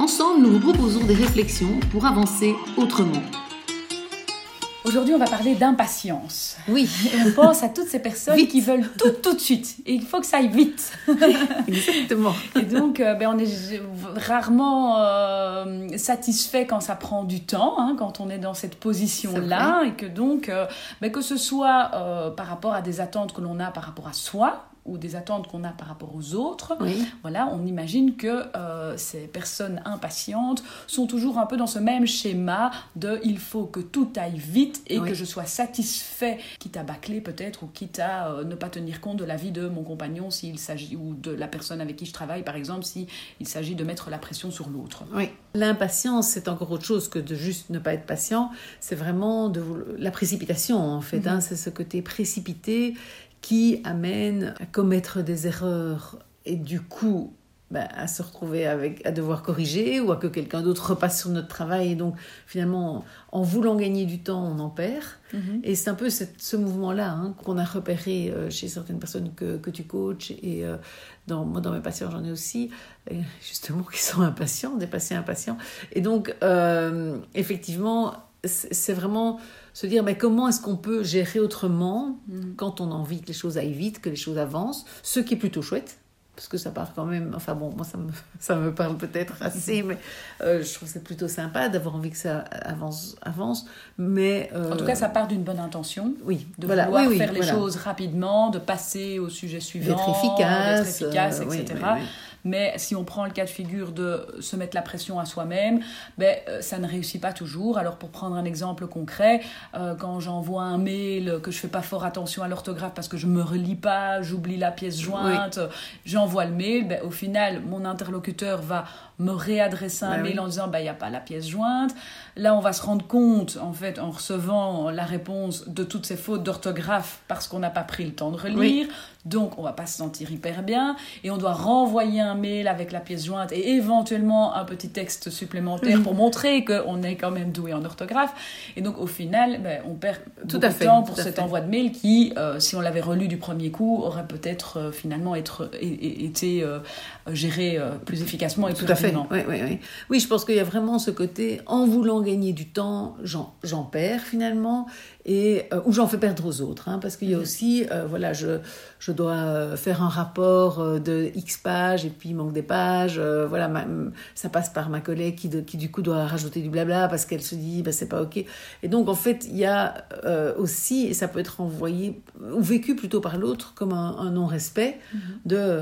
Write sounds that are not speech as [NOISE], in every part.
Ensemble, nous vous proposons des réflexions pour avancer autrement. Aujourd'hui, on va parler d'impatience. Oui. on pense à toutes ces personnes qui veulent tout tout de suite. Et il faut que ça aille vite. [LAUGHS] Exactement. Et donc, euh, ben, on est rarement euh, satisfait quand ça prend du temps, hein, quand on est dans cette position-là. Et que donc, euh, ben, que ce soit par rapport à des attentes que l'on a par rapport à soi, ou des attentes qu'on a par rapport aux autres, voilà, on imagine que euh, ces personnes impatientes sont toujours un peu dans ce même schéma de il faut que tout aille vite et que je sois satisfait, quitte à bâcler peut-être ou quitte à euh, ne pas tenir compte de la vie de mon compagnon s'il s'agit ou de la personne avec qui je travaille par exemple s'il s'agit de mettre la pression sur l'autre. Oui, l'impatience c'est encore autre chose que de juste ne pas être patient, c'est vraiment de la précipitation en fait, hein. mm-hmm. c'est ce côté précipité qui amène à commettre des erreurs et du coup ben, à se retrouver avec, à devoir corriger ou à que quelqu'un d'autre repasse sur notre travail. Et donc, finalement, en voulant gagner du temps, on en perd. Mhm. Et c'est un peu ce mouvement-là hein, qu'on a repéré euh, chez certaines personnes que, que tu coaches. Et euh, dans, moi, dans mes patients, j'en ai aussi, justement, [LAUGHS] qui sont impatients, des patients impatients. Et donc, euh, effectivement, c'est vraiment se dire mais comment est-ce qu'on peut gérer autrement mm. quand on a envie que les choses aillent vite, que les choses avancent, ce qui est plutôt chouette. Parce que ça part quand même, enfin bon, moi ça me, [LAUGHS] ça me parle peut-être assez, mais euh, je trouve c'est plutôt sympa d'avoir envie que ça avance, avance mais... Euh, en tout cas, ça part d'une bonne intention. Oui. De vouloir faire les choses rapidement, de passer au sujet suivant. D'être efficace. efficace, etc. Mais si on prend le cas de figure de se mettre la pression à soi-même, ben, euh, ça ne réussit pas toujours. Alors pour prendre un exemple concret, euh, quand j'envoie un mail que je fais pas fort attention à l'orthographe parce que je me relis pas, j'oublie la pièce jointe, j'envoie le mail, ben, au final mon interlocuteur va me réadresser un ben mail en disant bah il n'y a pas la pièce jointe. Là on va se rendre compte en fait en recevant la réponse de toutes ces fautes d'orthographe parce qu'on n'a pas pris le temps de relire. Donc, on va pas se sentir hyper bien et on doit renvoyer un mail avec la pièce jointe et éventuellement un petit texte supplémentaire pour montrer qu'on est quand même doué en orthographe. Et donc, au final, ben, on perd tout beaucoup de temps pour cet envoi de mail qui, euh, si on l'avait relu du premier coup, aurait peut-être euh, finalement être, été euh, géré plus efficacement et tout plus à fait. Oui, oui, oui. oui, je pense qu'il y a vraiment ce côté, en voulant gagner du temps, j'en perds finalement et ou j'en fais perdre aux autres hein, parce qu'il y a mhm. aussi voilà je je dois euh, faire un rapport de X pages et puis il manque des pages voilà ça passe par ma collègue qui qui du coup doit rajouter du blabla parce qu'elle se dit bah c'est pas ok et donc en fait il y a aussi et ça peut être envoyé ou vécu plutôt par l'autre comme un, non respect mhm. de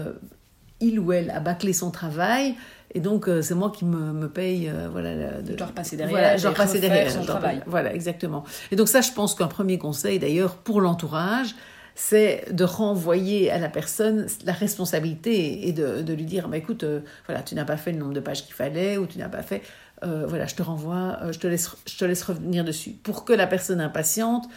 il ou elle a bâclé son travail et donc, euh, c'est moi qui me, me paye. Euh, voilà, de, dois repasser derrière. Voilà, je repasser derrière. Son travail. Voilà, exactement. Et donc, ça, je pense qu'un premier conseil, d'ailleurs, pour l'entourage, c'est de renvoyer à la personne la responsabilité et de, de lui dire bah, écoute, euh, voilà, tu n'as pas fait le nombre de pages qu'il fallait ou tu n'as pas fait. voilà, je te renvoie, je, te laisse, je te laisse revenir dessus. Pour que la personne impatiente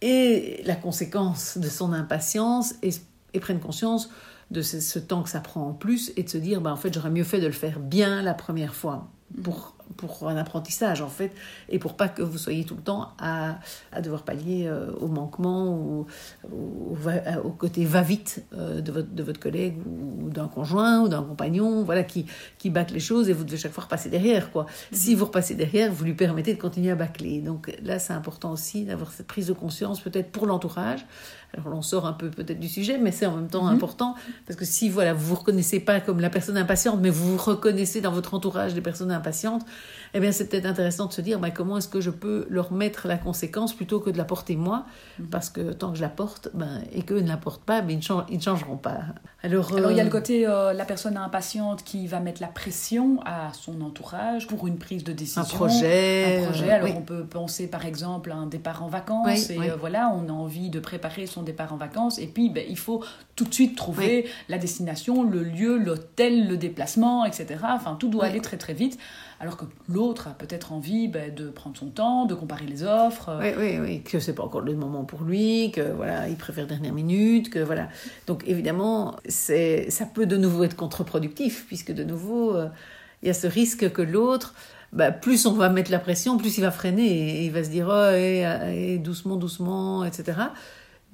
ait la conséquence de son impatience et, et prenne conscience de ce, temps que ça prend en plus et de se dire, bah, en fait, j'aurais mieux fait de le faire bien la première fois pour pour un apprentissage en fait et pour pas que vous soyez tout le temps à, à devoir pallier euh, au manquement ou, au côté va-vite euh, de, votre, de votre collègue ou, d'un conjoint ou d'un compagnon voilà qui, qui bâcle les choses et vous devez chaque fois repasser derrière quoi. Mm-hmm. Si vous repassez derrière, vous lui permettez de continuer à bâcler. Donc là, c'est important aussi d'avoir cette prise de conscience peut-être pour l'entourage. Alors on sort un peu peut-être du sujet, mais c'est en même temps mm-hmm. important parce que si voilà, vous vous reconnaissez pas comme la personne impatiente, mais vous vous reconnaissez dans votre entourage des personnes impatientes, eh bien c'est peut-être intéressant de se dire bah, comment est-ce que je peux leur mettre la conséquence plutôt que de la porter moi, mhm. parce que tant que je la porte, ben, et qu'eux ne la portent pas, ben, ils, ne changeront pas. Alors, Alors il y a le euh, côté, euh, la personne impatiente qui va mettre la pression à son entourage pour une prise de décision. Un projet. Un projet. Alors on peut penser par exemple à un départ en vacances, et euh, voilà, on a envie de préparer son son départ en vacances. Et puis, ben, il faut tout de suite trouver la destination, le lieu, l'hôtel, le déplacement, etc. Enfin, tout doit aller très très vite. Alors que l'autre a peut-être envie ben, de prendre son temps, de comparer les offres. Oui, oui, oui. Que c'est pas encore le moment pour lui, que voilà, il préfère dernière minute, que voilà. Donc évidemment, c'est, ça peut de nouveau être contre-productif, puisque de nouveau, euh, il y a ce risque que l'autre bah, plus on va mettre la pression, plus il va freiner et, il va se dire oh, et, doucement, doucement, etc.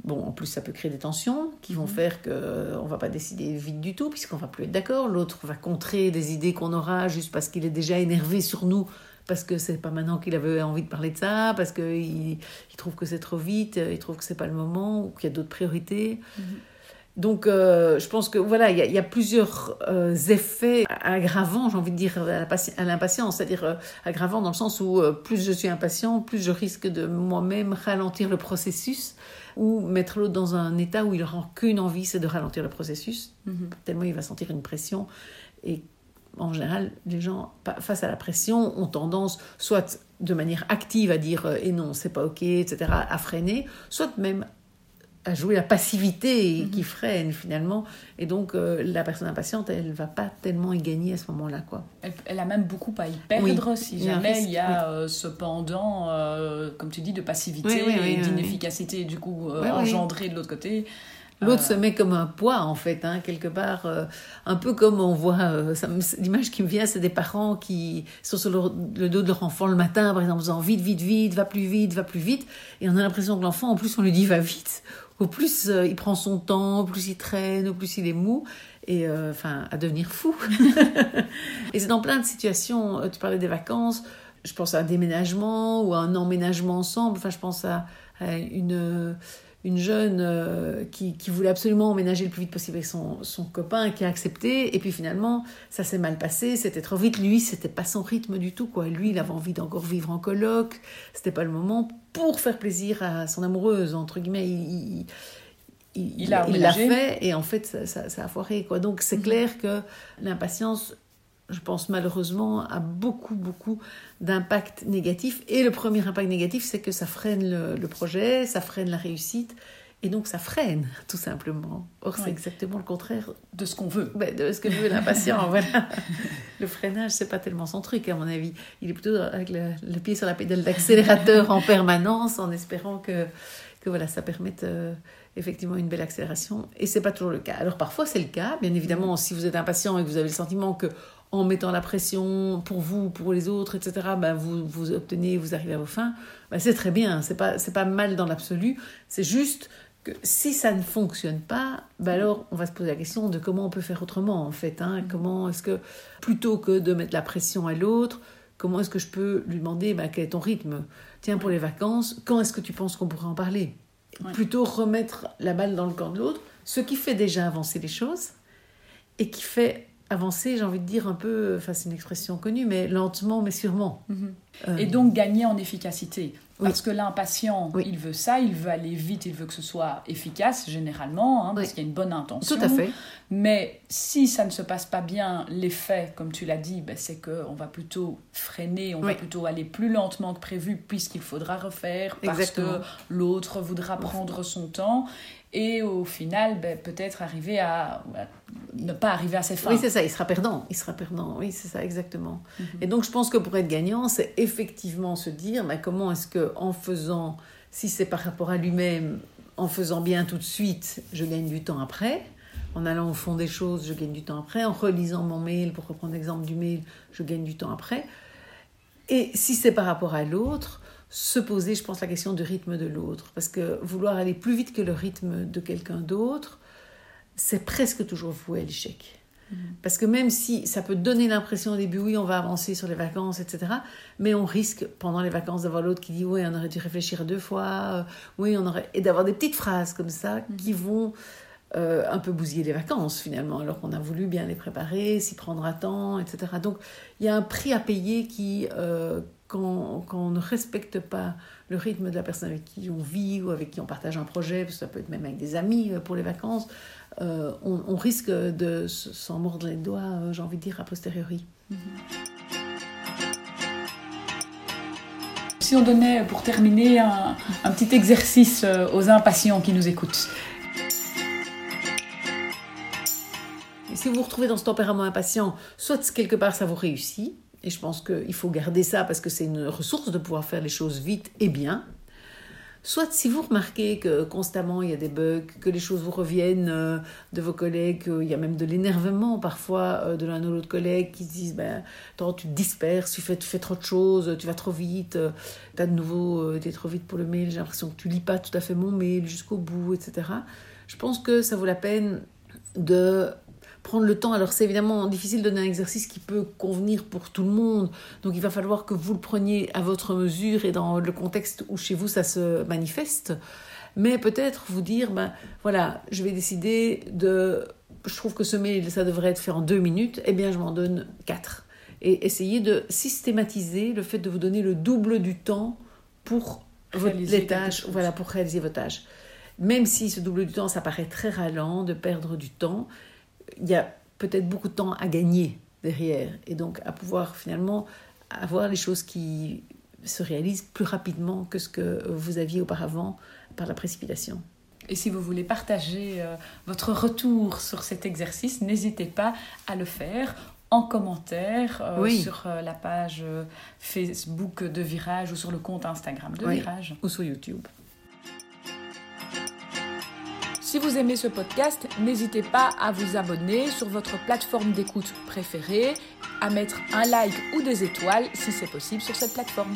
Bon, en plus, ça peut créer des tensions qui vont mhm. faire qu'on euh, ne va pas décider vite du tout, puisqu'on va plus être d'accord. L'autre va contrer des idées qu'on aura juste parce qu'il est déjà énervé sur nous, parce que c'est pas maintenant qu'il avait envie de parler de ça, parce qu'il il trouve que c'est trop vite, il trouve que c'est pas le moment, ou qu'il y a d'autres priorités. Mhm. Donc, euh, je pense que voilà, il y, a plusieurs euh, effets aggravants, j'ai envie de dire, à l'impatience, c'est-à-dire euh, aggravants dans le sens où plus je suis impatient, plus je risque de moi-même ralentir le processus ou mettre l'autre dans un état où il n'aura qu'une envie, c'est de ralentir le processus, mhm. tellement il va sentir une pression. Et en général, les gens, face à la pression, ont tendance soit de manière active à dire et non, c'est pas ok, etc., à freiner, soit même à jouer la passivité qui mhm. freine finalement. Et donc euh, la personne impatiente, elle va pas tellement y gagner à ce moment-là. quoi. Elle, a même beaucoup à y perdre si jamais il y a euh, ce pendant, euh, comme tu dis, de passivité et d'inefficacité du coup engendré de l'autre côté. L'autre se met comme un poids, en fait, hein, quelque part. un peu comme on voit. L'image qui me vient, c'est des parents qui sont sur le, dos de leur enfant le matin, par exemple, en disant vite, vite, vite, va plus vite, va plus vite. Et on a l'impression que l'enfant, en plus, on lui dit va vite au plus euh, il prend son temps, au plus il traîne, au plus il est mou, et euh, enfin à devenir fou. [LAUGHS] et c'est dans plein de situations. Euh, tu parlais des vacances. Je pense à un déménagement ou à un emménagement ensemble. Enfin, je pense à une une jeune euh, qui, qui, voulait absolument emménager le plus vite possible avec son, son copain, qui a accepté, et puis finalement, ça s'est mal passé, c'était trop vite. Lui, c'était pas son rythme du tout, quoi. Lui, il avait envie d'encore vivre en coloc, c'était pas le moment pour faire plaisir à son amoureuse, entre guillemets. Il, il, l'a fait, et en fait, ça, ça, a foiré, quoi. Donc, c'est mhm. clair que l'impatience je pense malheureusement, a beaucoup, beaucoup d'impact négatifs. Et le premier impact négatif, c'est que ça freine le, projet, ça freine la réussite. Et donc ça freine, [LAUGHS] tout simplement. Or, c'est exactement le contraire. De ce qu'on veut. de ce que veut l'impatient, [LAUGHS] voilà. Le freinage, c'est pas tellement son truc, à mon avis. Il est plutôt avec le, pied sur la pédale d'accélérateur en permanence, en espérant que, que voilà, ça permette euh, effectivement une belle accélération. Et c'est pas toujours le cas. Alors parfois, c'est le cas. Bien évidemment, si vous êtes impatient et que vous avez le sentiment que en mettant la pression pour vous, pour les autres, etc., ben vous, vous obtenez, vous arrivez à vos fins, ben c'est très bien, c'est pas, c'est pas mal dans l'absolu, c'est juste que si ça ne fonctionne pas, ben alors on va se poser la question de comment on peut faire autrement en fait, hein, comment est-ce que, plutôt que de mettre la pression à l'autre, comment est-ce que je peux lui demander ben, quel est ton rythme? Tiens, pour les vacances, quand est-ce que tu penses qu'on pourrait en parler? Plutôt remettre la balle dans le camp de l'autre, ce qui fait déjà avancer les choses et qui fait avancer, j'ai envie de dire un peu, enfin c'est une expression connue, mais lentement mais sûrement. Mhm. Euh, et donc gagner en efficacité. Parce que l'impatient, il veut ça, il veut aller vite, il veut que ce soit efficace généralement, hein, parce qu'il y a une bonne intention. Tout à fait. Mais si ça ne se passe pas bien, l'effet, comme tu l'as dit, ben, c'est qu'on va plutôt freiner, on va plutôt aller plus lentement que prévu, puisqu'il faudra refaire, parce que l'autre voudra prendre son temps et au final, ben, peut-être arriver à, ne pas arriver à ses fins. Oui, c'est ça, il sera perdant. Il sera perdant, oui, c'est ça, exactement. Mhm. Et donc, je pense que pour être gagnant, c'est effectivement se dire mais comment est-ce que en faisant, si c'est par rapport à lui-même, en faisant bien tout de suite, je gagne du temps après. En allant au fond des choses, je gagne du temps après. En relisant mon mail, pour reprendre l'exemple du mail, je gagne du temps après. Et si c'est par rapport à l'autre, se poser, je pense, la question du rythme de l'autre. Parce que vouloir aller plus vite que le rythme de quelqu'un d'autre, c'est presque toujours voué à l'échec. Mm. Parce que même si ça peut donner l'impression au début, oui, on va avancer sur les vacances, etc., mais on risque pendant les vacances d'avoir l'autre qui dit, oui, on aurait dû réfléchir deux fois, euh, oui, on aurait... et d'avoir des petites phrases comme ça mm. qui vont euh, un peu bousiller les vacances finalement, alors qu'on a voulu bien les préparer, s'y prendre à temps, etc. Donc il y a un prix à payer qui, euh, quand, on ne respecte pas le rythme de la personne avec qui on vit ou avec qui on partage un projet, parce que ça peut être même avec des amis euh, pour les vacances, euh, on, risque de s'en mordre les doigts, euh, j'ai envie de dire, a posteriori. Mm-hmm. si on donnait pour terminer un, un petit exercice aux impatients qui nous écoutent si vous vous retrouvez dans ce tempérament impatient, soit quelque part ça vous réussit, et je pense qu'il faut garder ça parce que c'est une ressource de pouvoir faire les choses vite et bien. Soit si vous remarquez que constamment il y a des bugs, que les choses vous reviennent euh, de vos collègues, qu'il y a même de l'énervement parfois euh, de l'un ou l'autre collègue qui se disent ben, tu te disperses, tu fais, tu fais trop de choses, tu vas trop vite, euh, tu as de nouveau, es trop vite pour le mail, j'ai l'impression que tu lis pas tout à fait mon mail jusqu'au bout, etc. Je pense que ça vaut la peine de prendre le temps. Alors c'est évidemment difficile de donner un exercice qui peut convenir pour tout le monde. Donc il va falloir que vous le preniez à votre mesure et dans le contexte où chez vous ça se manifeste. Mais peut-être vous dire, ben voilà, je vais décider de... Je trouve que ce mail, ça devrait être fait en deux minutes. Eh bien, je m'en donne quatre. Et essayer de systématiser le fait de vous donner le double du temps pour les tâches, voilà, pour réaliser vos tâches. Même si ce double du temps, ça paraît très ralent de perdre du temps, il y a peut-être beaucoup de temps à gagner derrière et donc à pouvoir finalement avoir les choses qui se réalisent plus rapidement que ce que vous aviez auparavant par la précipitation. Et si vous voulez partager euh, votre retour sur cet exercice, n'hésitez pas à le faire en commentaire euh, sur euh, la page Facebook de Virage ou sur le compte Instagram de Virage. Ou sur YouTube. Si vous aimez ce podcast, n'hésitez pas à vous abonner sur votre plateforme d'écoute préférée, à mettre un like ou des étoiles si c'est possible sur cette plateforme.